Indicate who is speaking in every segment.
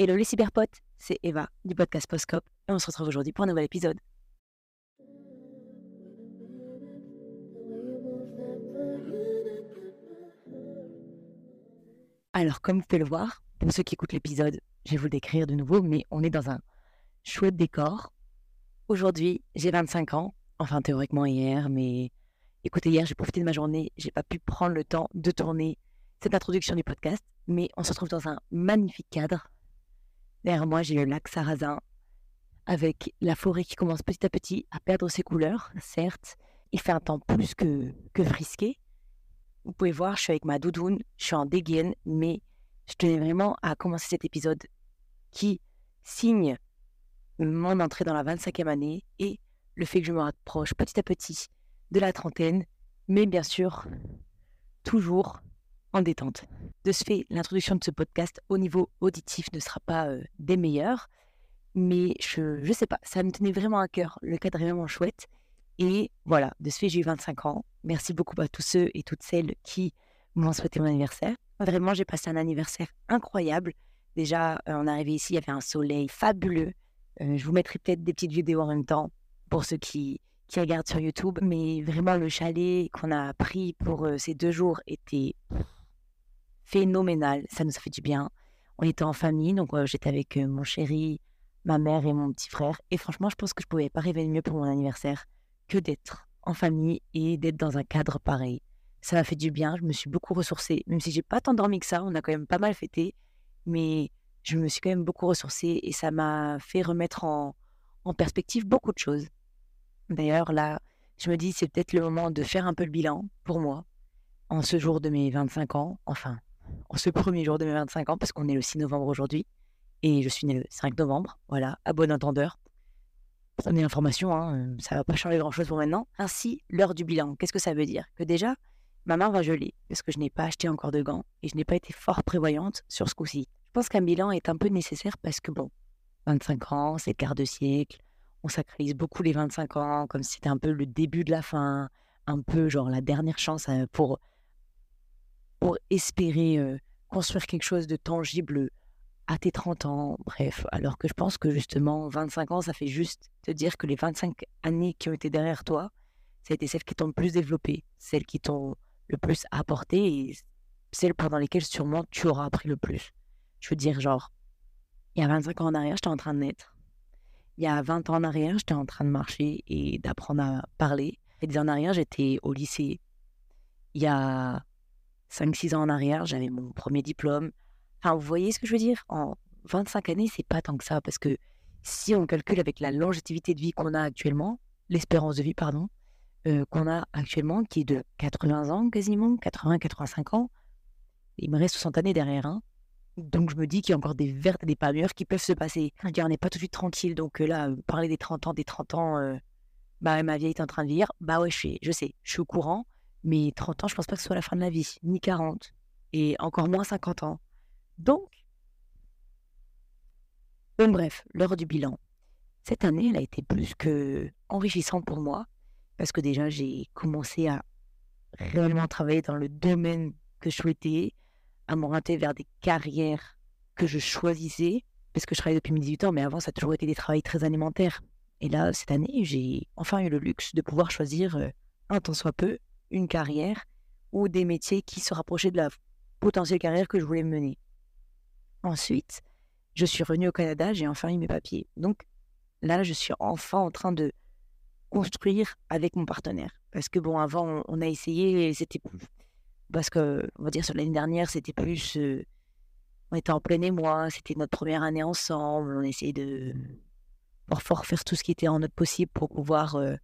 Speaker 1: Hello les cyberpotes, c'est Eva du podcast Postcop et on se retrouve aujourd'hui pour un nouvel épisode. Alors comme vous pouvez le voir, pour ceux qui écoutent l'épisode, je vais vous le décrire de nouveau, mais on est dans un chouette décor. Aujourd'hui, j'ai 25 ans, enfin théoriquement hier, mais écoutez, hier j'ai profité de ma journée, j'ai pas pu prendre le temps de tourner cette introduction du podcast, mais on se retrouve dans un magnifique cadre. Moi, j'ai le lac Sarrazin, avec la forêt qui commence petit à petit à perdre ses couleurs, certes. Il fait un temps plus que, que frisqué. Vous pouvez voir, je suis avec ma doudoune, je suis en dégaine, mais je tenais vraiment à commencer cet épisode qui signe mon entrée dans la 25e année et le fait que je me rapproche petit à petit de la trentaine, mais bien sûr, toujours en détente. De ce fait, l'introduction de ce podcast au niveau auditif ne sera pas euh, des meilleures, mais je ne sais pas, ça me tenait vraiment à cœur. Le cadre est vraiment chouette. Et voilà, de ce fait, j'ai eu 25 ans. Merci beaucoup à tous ceux et toutes celles qui m'ont souhaité mon anniversaire. Vraiment, j'ai passé un anniversaire incroyable. Déjà, euh, on est arrivé ici, il y avait un soleil fabuleux. Euh, je vous mettrai peut-être des petites vidéos en même temps pour ceux qui, qui regardent sur YouTube. Mais vraiment, le chalet qu'on a pris pour ces deux jours était phénoménal. Ça nous a fait du bien. On était en famille, donc j'étais avec mon chéri, ma mère et mon petit frère. Et franchement, je pense que je pouvais pas rêver de mieux pour mon anniversaire que d'être en famille et d'être dans un cadre pareil. Ça m'a fait du bien. Je me suis beaucoup ressourcée, même si j'ai pas tant dormi que ça. On a quand même pas mal fêté, mais je me suis quand même beaucoup ressourcée et ça m'a fait remettre en, en perspective beaucoup de choses. D'ailleurs, là, je me dis, c'est peut-être le moment de faire un peu le bilan pour moi en ce jour de mes 25 ans. Enfin, en ce premier jour de mes 25 ans, parce qu'on est le 6 novembre aujourd'hui, et je suis né le 5 novembre, voilà, à bon entendeur. Ça une information, hein, euh, ça va pas changer grand-chose pour maintenant. Ainsi, l'heure du bilan, qu'est-ce que ça veut dire? Que déjà, ma main va geler, parce que je n'ai pas acheté encore de gants, et je n'ai pas été fort prévoyante sur ce coup-ci. Je pense qu'un bilan est un peu nécessaire parce que, bon, 25 ans, c'est quart de siècle, on sacralise beaucoup les 25 ans, comme si c'était un peu le début de la fin, un peu genre la dernière chance euh, pour pour espérer construire quelque chose de tangible à tes 30 ans. Bref, alors que je pense que justement, 25 ans, ça fait juste te dire que les 25 années qui ont été derrière toi, ça a été celles qui t'ont le plus développé, celles qui t'ont le plus apporté et celles pendant lesquelles sûrement tu auras appris le plus. Je veux dire, genre, il y a 25 ans en arrière, j'étais en train de naître. Il y a 20 ans en arrière, j'étais en train de marcher et d'apprendre à parler. Et des ans en arrière, j'étais au lycée. Il y a 5-6 ans en arrière, j'avais mon premier diplôme. Enfin, vous voyez ce que je veux dire? En 25 années, c'est pas tant que ça, parce que si on calcule avec la longévité de vie qu'on a actuellement, l'espérance de vie, pardon, euh, qu'on a actuellement, qui est de 80 ans quasiment, 80-85 ans, il me reste 60 années derrière. Hein. Donc je me dis qu'il y a encore des vertes et des pas mûres qui peuvent se passer. on n'est pas tout de suite tranquille. Donc euh, là, parler des 30 ans, des 30 ans, euh, bah ma vieille est en train de vieillir. Bah ouais, je, je sais, je suis au courant. Mais 30 ans, je pense pas que ce soit la fin de la vie, ni 40, et encore moins 50 ans. Donc, bon, bref, l'heure du bilan. Cette année, elle a été plus que enrichissante pour moi, parce que déjà, j'ai commencé à réellement travailler dans le domaine que je souhaitais, à m'orienter vers des carrières que je choisissais, parce que je travaille depuis mes 18 ans, mais avant, ça a toujours été des travails très alimentaires. Et là, cette année, j'ai enfin eu le luxe de pouvoir choisir euh, un tant soit peu une carrière ou des métiers qui se rapprochaient de la potentielle carrière que je voulais mener. Ensuite, je suis revenue au Canada, j'ai enfin eu mes papiers. Donc là, je suis enfin en train de construire avec mon partenaire. Parce que bon, avant, on a essayé, c'était parce que, on va dire, sur l'année dernière, c'était plus. Euh, on était en plein émoi, c'était notre première année ensemble, on essayait de fort faire tout ce qui était en notre possible pour pouvoir euh,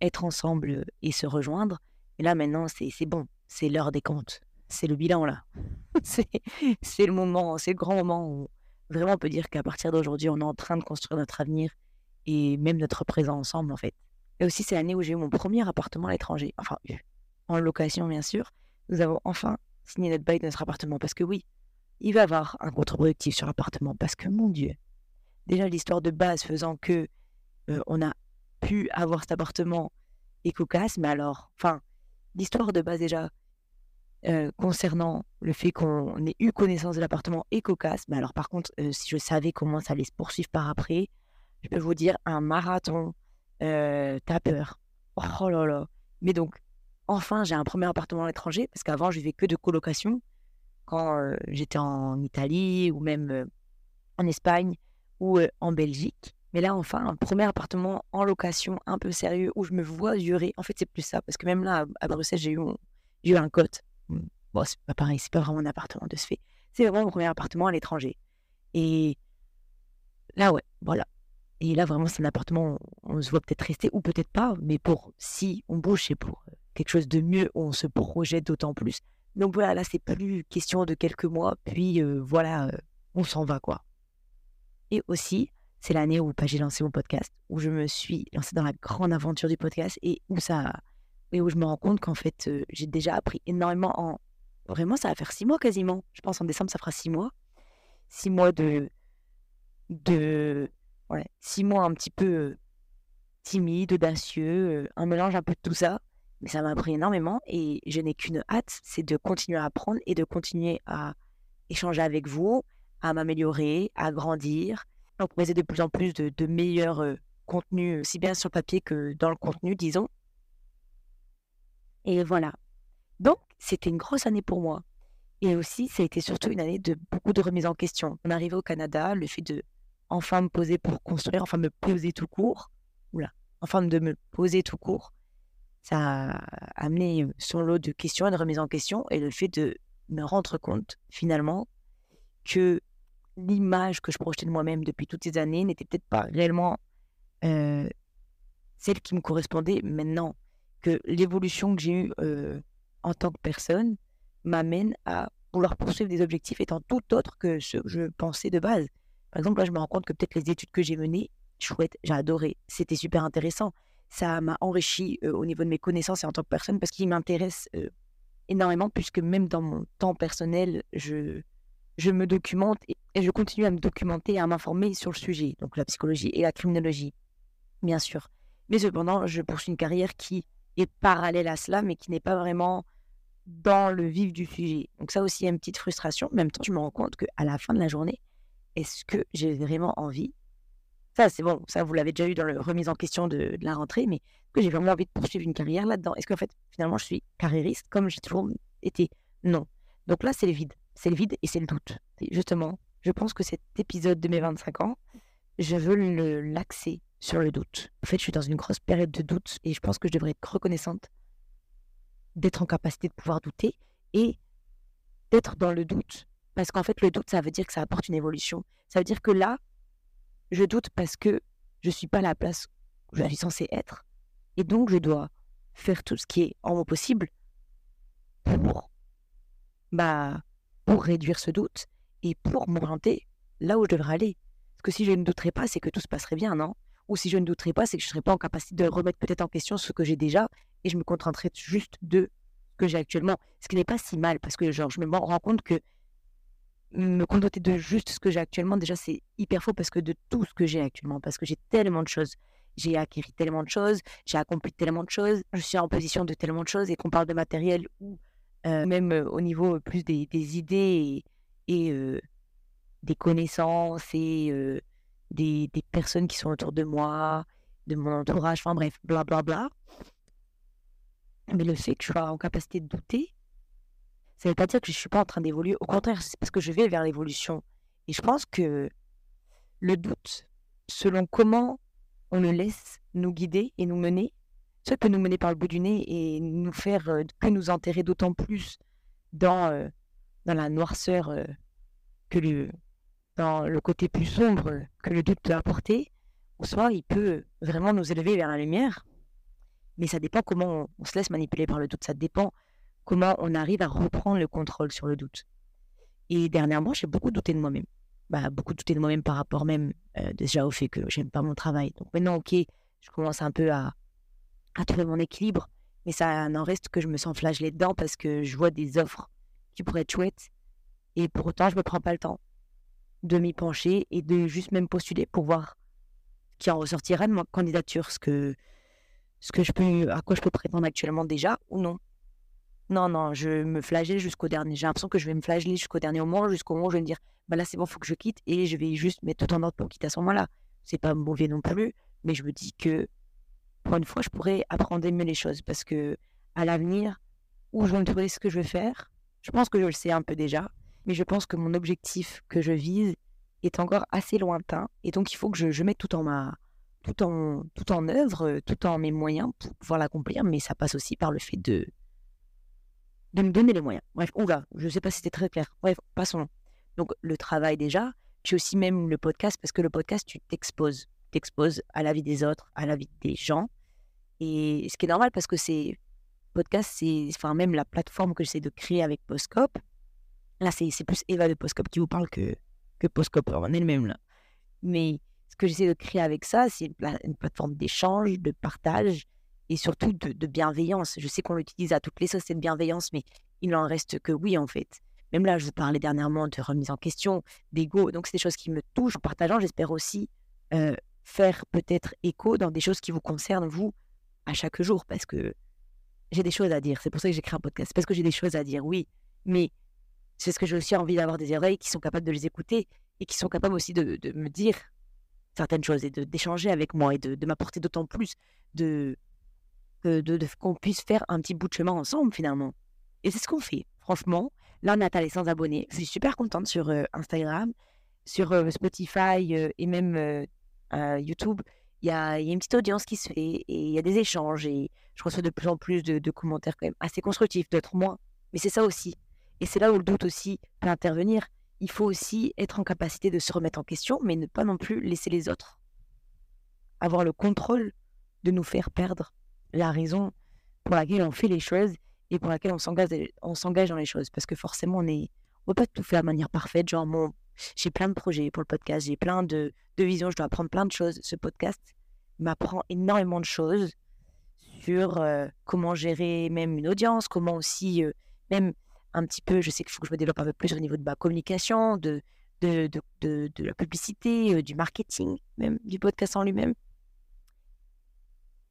Speaker 1: être ensemble et se rejoindre. Et là, maintenant, c'est bon. C'est l'heure des comptes. C'est le bilan, là. c'est le moment, c'est le grand moment où vraiment on peut dire qu'à partir d'aujourd'hui, on est en train de construire notre avenir et même notre présent ensemble, en fait. Et aussi, c'est l'année où j'ai eu mon premier appartement à l'étranger. Enfin, en location, bien sûr. Nous avons enfin signé notre bail de notre appartement. Parce que oui, il va y avoir un contre-productif sur l'appartement. Parce que, mon Dieu, déjà l'histoire de base faisant que euh, on a pu avoir cet appartement est cocasse, mais alors, enfin, l'histoire de base déjà concernant le fait qu'on ait eu connaissance de l'appartement est cocasse. Mais alors par contre, si je savais comment ça allait se poursuivre par après, je peux vous dire un marathon. T'as peur. Oh là là. Mais donc, enfin, j'ai un premier appartement à l'étranger parce qu'avant, je vivais que de colocation quand j'étais en Italie ou même en Espagne ou en Belgique. Mais là, enfin, un premier appartement en location un peu sérieux où je me vois durer. En fait, c'est plus ça parce que même là, à Bruxelles, j'ai eu, eu un cote. Mmh. Bon, c'est pas pareil, c'est pas vraiment un appartement de ce fait. C'est vraiment mon premier appartement à l'étranger. Et là, ouais, voilà. Et là, vraiment, c'est un appartement, on se voit peut-être rester ou peut-être pas, mais pour si on bouge, c'est pour quelque chose de mieux, on se projette d'autant plus. Donc voilà, là, c'est plus question de quelques mois, puis voilà, on s'en va, quoi. Et aussi, c'est l'année où bah, j'ai lancé mon podcast, où je me suis lancée dans la grande aventure du podcast et où ça, et où je me rends compte qu'en fait, j'ai déjà appris énormément en, vraiment, ça va faire six mois quasiment. Je pense en décembre, ça fera six mois. Six mois de, de, six mois un petit peu timide, audacieux, un mélange un peu de tout ça mais ça m'a appris énormément et je n'ai qu'une hâte, c'est de continuer à apprendre et de continuer à échanger avec vous, à m'améliorer, à grandir, à proposer de plus en plus de, meilleurs euh, contenus, aussi bien sur papier que dans le contenu, disons. Et voilà. Donc, c'était une grosse année pour moi. Et aussi, ça a été surtout une année de beaucoup de remises en question. On arrivait au Canada, le fait de enfin me poser pour construire, enfin me poser tout court, oula, enfin de me poser tout court, ça a amené son lot de questions et de remises en question et le fait de me rendre compte finalement que l'image que je projetais de moi-même depuis toutes ces années n'était peut-être pas réellement celle qui me correspondait maintenant, que l'évolution que j'ai eue en tant que personne m'amène à vouloir poursuivre des objectifs étant tout autre que ce que je pensais de base. Par exemple, là, je me rends compte que peut-être les études que j'ai menées, chouette, j'ai adoré, c'était super intéressant. Ça m'a enrichi au niveau de mes connaissances et en tant que personne parce qu'il m'intéresse énormément puisque même dans mon temps personnel, je, je me documente et, je continue à me documenter à m'informer sur le sujet, donc la psychologie et la criminologie, bien sûr. Mais cependant, je poursuis une carrière qui est parallèle à cela, mais qui n'est pas vraiment dans le vif du sujet. Donc ça aussi, il y a une petite frustration. En même temps, je me rends compte qu'à la fin de la journée, est-ce que j'ai vraiment envie? Ça, c'est bon, ça, vous l'avez déjà eu dans la remise en question de, la rentrée, mais que j'ai vraiment envie de poursuivre une carrière là-dedans? Est-ce qu'en fait, finalement, je suis carriériste comme j'ai toujours été? Non. Donc là, c'est le vide. C'est le vide et c'est le doute. justement, je pense que cet épisode de mes 25 ans, je veux l'axer sur le doute. En fait, je suis dans une grosse période de doute et je pense que je devrais être reconnaissante d'être en capacité de pouvoir douter et d'être dans le doute. Parce qu'en fait, le doute, ça veut dire que ça apporte une évolution. Ça veut dire que là, je doute parce que je ne suis pas à la place où je suis censée être. Et donc, je dois faire tout ce qui est en mon possible pour, bah, pour réduire ce doute et pour m'orienter là où je devrais aller. Parce que si je ne douterais pas, c'est que tout se passerait bien, non? Ou si je ne douterais pas, c'est que je ne serais pas en capacité de remettre peut-être en question ce que j'ai déjà et je me contenterais juste de ce que j'ai actuellement. Ce qui n'est pas si mal parce que genre, je me rends compte que me contenter de juste ce que j'ai actuellement, déjà, c'est hyper faux parce que de tout ce que j'ai actuellement, parce que j'ai tellement de choses. J'ai acquis tellement de choses, j'ai accompli tellement de choses, je suis en position de tellement de choses et qu'on parle de matériel ou euh, même euh, au niveau plus des, idées euh, des connaissances et des, des, personnes qui sont autour de moi, de mon entourage, enfin bref, blablabla. Bla, bla. Mais le fait que je sois en capacité de douter, ça ne veut pas dire que je ne suis pas en train d'évoluer. Au contraire, c'est parce que je vais vers l'évolution. Et je pense que le doute, selon comment on le laisse nous guider et nous mener, ça peut nous mener par le bout du nez et nous faire euh, que nous enterrer d'autant plus dans, euh, dans la noirceur euh, le, dans le côté plus sombre que le doute peut apporter, ou soit il peut vraiment nous élever vers la lumière. Mais ça dépend comment on se laisse manipuler par le doute. Ça dépend comment on arrive à reprendre le contrôle sur le doute. Et dernièrement, j'ai beaucoup douté de moi-même. Bah, beaucoup douté de moi-même par rapport même euh, déjà au fait que j'aime pas mon travail. Donc maintenant, ok, je commence un peu à, à trouver mon équilibre, mais ça n'en reste que je me sens flagellée dedans parce que je vois des offres qui pourraient être chouettes et pour autant, je me prends pas le temps de m'y pencher et de juste même postuler pour voir qui en ressortira de ma candidature, ce que, ce que je peux, à quoi je peux prétendre actuellement déjà ou non. Non, non, je me flagelle jusqu'au dernier. J'ai l'impression que je vais me flageller jusqu'au dernier moment, jusqu'au moment où je vais me dire, bah là, c'est bon, faut que je quitte et je vais juste mettre tout en ordre pour quitter à ce moment-là. C'est pas mauvais non plus, mais je me dis que pour une fois, je pourrais apprendre mieux les choses parce que à l'avenir, où je vais me trouver ce que je veux faire, je pense que je le sais un peu déjà, mais je pense que mon objectif que je vise est encore assez lointain et donc il faut que je, mette tout en tout en tout en œuvre, tout en mes moyens pour pouvoir l'accomplir, mais ça passe aussi par le fait de de me donner les moyens. Bref, oula, je ne sais pas si c'était très clair. Bref, passons. Donc, le travail déjà, tu aussi même le podcast, parce que le podcast, tu t'exposes. T'exposes à la vie des autres, à la vie des gens. Et ce qui est normal, parce que c'est. Podcast, c'est. Enfin, même la plateforme que j'essaie de créer avec Postcop, là, c'est plus Eva de Postcop qui vous parle que, que Postcop en elle-même, là. Mais ce que j'essaie de créer avec ça, c'est une, une plateforme d'échange, de partage, et surtout de, bienveillance. Je sais qu'on l'utilise à toutes les sauces, cette bienveillance, mais il n'en reste que oui, en fait. Même là, je vous parlais dernièrement de remise en question, d'ego. Donc, c'est des choses qui me touchent. En partageant, j'espère aussi euh, faire peut-être écho dans des choses qui vous concernent, vous, à chaque jour, parce que j'ai des choses à dire. C'est pour ça que j'écris un podcast. Parce que j'ai des choses à dire, oui. Mais c'est ce que j'ai aussi envie d'avoir des oreilles qui sont capables de les écouter et qui sont capables aussi de, me dire certaines choses et d'échanger avec moi et de, de m'apporter d'autant plus de, de, qu'on puisse faire un petit bout de chemin ensemble finalement. Et c'est ce qu'on fait. Franchement, là, on a les 100 abonnés. Je suis super contente sur euh, Instagram, sur euh, Spotify euh, et même YouTube. Il y a, y a, une petite audience qui se fait et il y a des échanges et je reçois de plus en plus de, commentaires quand même assez constructifs, d'autres moins. Mais c'est ça aussi. Et c'est là où le doute aussi peut intervenir. Il faut aussi être en capacité de se remettre en question, mais ne pas non plus laisser les autres avoir le contrôle de nous faire perdre la raison pour laquelle on fait les choses et pour laquelle on s'engage, on s'engage dans les choses. Parce que forcément, on est, on peut pas tout faire de manière parfaite. Genre, j'ai plein de projets pour le podcast, j'ai plein de, de visions, je dois apprendre plein de choses. Ce podcast m'apprend énormément de choses sur euh, comment gérer même une audience, comment aussi, euh, même un petit peu, je sais qu'il faut que je me développe un peu plus au niveau de ma communication, de, de, de, de, la publicité, euh, du marketing, même du podcast en lui-même.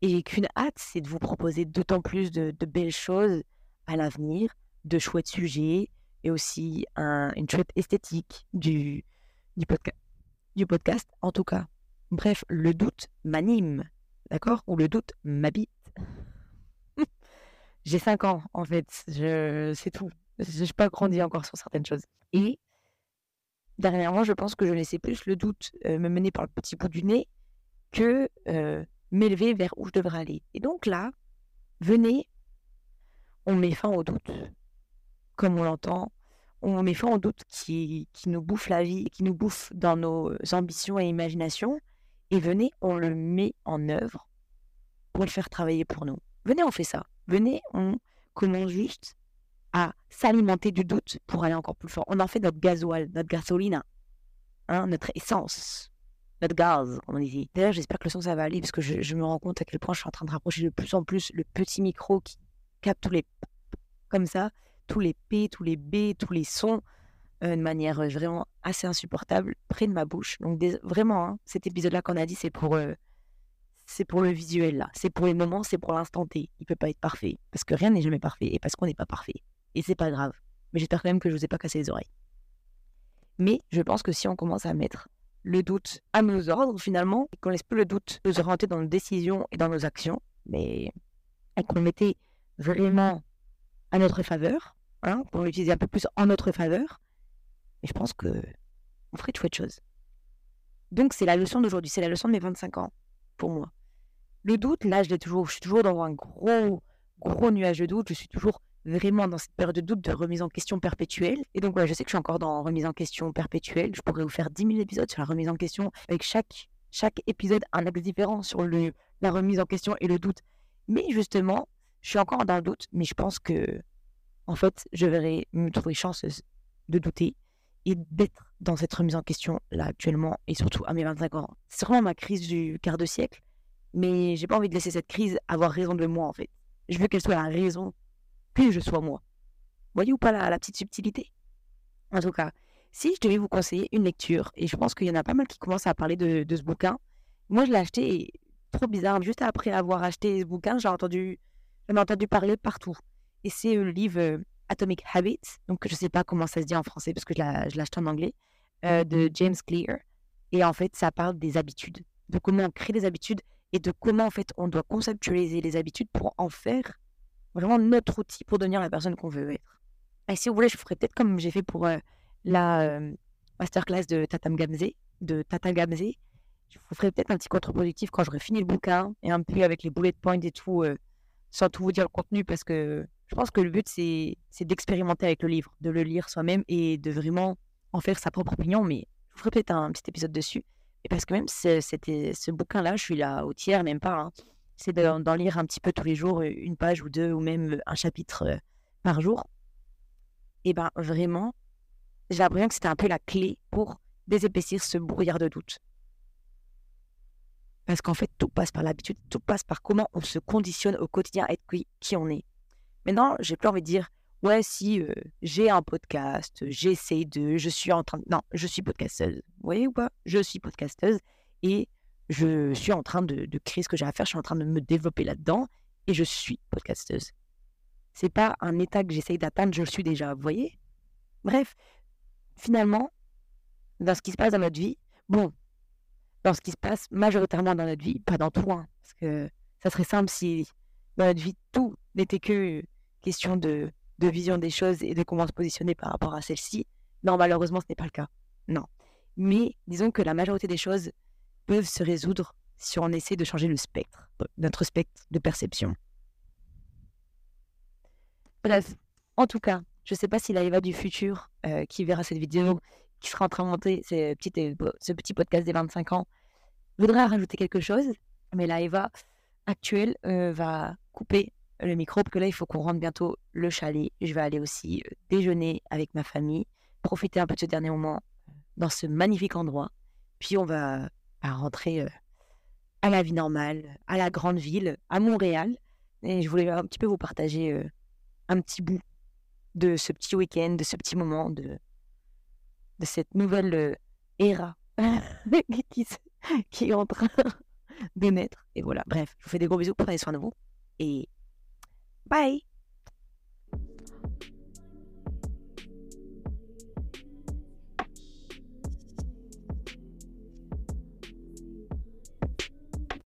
Speaker 1: Et qu'une hâte, c'est de vous proposer d'autant plus de, belles choses à l'avenir, de chouettes sujets et aussi une chouette esthétique du, du, du podcast, en tout cas. Bref, le doute m'anime, d'accord? Ou le doute m'habite. J'ai 5 ans, en fait, je... c'est tout. Je n'ai pas grandi encore sur certaines choses. Et dernièrement, je pense que je laissais plus le doute euh, me mener par le petit bout du nez que euh, m'élever vers où je devrais aller. Et donc là, venez, on met fin au doute, comme on l'entend. On met fin au doute qui, qui nous bouffe la vie, qui nous bouffe dans nos ambitions et imaginations. Et venez, on le met en œuvre pour le faire travailler pour nous. Venez, on fait ça. Venez, on commence juste à s'alimenter du doute pour aller encore plus fort. On en fait notre gasoil, notre gasoline, hein, notre essence notre gaz, comme on dit. D'ailleurs, j'espère que le son, ça va aller, parce que je, me rends compte à quel point je suis en train de rapprocher de plus en plus le petit micro qui capte tous les comme ça, tous les P, tous les B, tous les sons, euh, de manière euh, vraiment assez insupportable, près de ma bouche. Donc, vraiment, hein, cet épisode-là qu'on a dit, c'est pour, euh, c'est pour le visuel, là. C'est pour les moments, c'est pour l'instant T. Il peut pas être parfait, parce que rien n'est jamais parfait, et parce qu'on n'est pas parfait. Et c'est pas grave. Mais j'espère quand même que je vous ai pas cassé les oreilles. Mais je pense que si on commence à mettre le doute à nos ordres finalement, et qu'on laisse plus le doute nous orienter dans nos décisions et dans nos actions, mais qu'on le mettait vraiment à notre faveur, hein, qu'on l'utilisait un peu plus en notre faveur, je pense que on ferait de chouettes choses. Donc c'est la leçon d'aujourd'hui, c'est la leçon de mes 25 ans pour moi. Le doute, là, je l'ai toujours, je suis toujours dans un gros, gros nuage de doute, je suis toujours vraiment dans cette période de doute, de remise en question perpétuelle. Et donc, voilà, je sais que je suis encore dans remise en question perpétuelle. Je pourrais vous faire 10 000 épisodes sur la remise en question, avec chaque, chaque épisode un axe différent sur la remise en question et le doute. Mais justement, je suis encore dans le doute, mais je pense que, en fait, je verrai me trouver chanceuse de douter et d'être dans cette remise en question là actuellement, et surtout à mes 25 ans. C'est vraiment ma crise du quart de siècle, mais j'ai pas envie de laisser cette crise avoir raison de moi, en fait. Je veux qu'elle soit la raison que je sois moi. Voyez ou pas la, la petite subtilité? En tout cas, si je devais vous conseiller une lecture, et je pense qu'il y en a pas mal qui commencent à parler de, ce bouquin, moi je l'ai acheté, trop bizarre, juste après avoir acheté ce bouquin, j'ai entendu, j'en ai entendu parler partout. Et c'est le livre Atomic Habits, donc je ne sais pas comment ça se dit en français parce que je l'ai acheté en anglais, de James Clear. Et en fait, ça parle des habitudes, de comment on crée des habitudes et de comment en fait on doit conceptualiser les habitudes pour en faire vraiment notre outil pour devenir la personne qu'on veut être. Et si vous voulez, je ferai peut-être comme j'ai fait pour la masterclass de Tatam Gamze, de Gamze. Je vous ferai peut-être un petit contre-productif quand j'aurai fini le bouquin et un peu avec les bullet points et tout, sans tout vous dire le contenu parce que je pense que le but c'est d'expérimenter avec le livre, de le lire soi-même et de vraiment en faire sa propre opinion. Mais je vous ferai peut-être un petit épisode dessus. Et parce que même c'était ce bouquin-là, je suis là au tiers, même pas. Hein. C'est d'en lire un petit peu tous les jours, une page ou deux, ou même un chapitre par jour. Et ben vraiment, j'ai l'impression que c'était un peu la clé pour désépaissir ce brouillard de doute. Parce qu'en fait, tout passe par l'habitude, tout passe par comment on se conditionne au quotidien à être qui, on est. Maintenant, j'ai plus envie de dire, ouais, si j'ai un podcast, j'essaie de, je suis en train de... Non, je suis podcasteuse. Vous voyez ou pas? Je suis podcasteuse et je suis en train de, créer ce que j'ai à faire, je suis en train de me développer là-dedans et je suis podcasteuse. C'est pas un état que j'essaye d'atteindre, je le suis déjà, vous voyez? Bref, finalement, dans ce qui se passe dans notre vie, bon, dans ce qui se passe majoritairement dans notre vie, pas dans tout, hein, parce que ça serait simple si dans notre vie, tout n'était que question de, de vision des choses et de comment se positionner par rapport à celle-ci. Non, malheureusement, ce n'est pas le cas. Non. Mais disons que la majorité des choses peuvent se résoudre si on essaie de changer le spectre, notre spectre de perception. Bref, en tout cas, je ne sais pas si la Eva du futur euh, qui verra cette vidéo, qui sera en train de monter ce petit, euh, ce petit podcast des 25 ans, voudra rajouter quelque chose. Mais la Eva actuelle euh, va couper le micro parce que là, il faut qu'on rentre bientôt le chalet. Je vais aller aussi déjeuner avec ma famille, profiter un peu de ce dernier moment dans ce magnifique endroit. Puis on va bah, rentrer à la vie normale, à la grande ville, à Montréal. Et je voulais un petit peu vous partager un petit bout de ce petit week-end, de ce petit moment, de, de cette nouvelle euh, ère qui, qui est en train de naître. Et voilà, bref, je vous fais des gros bisous, prenez soin de vous et bye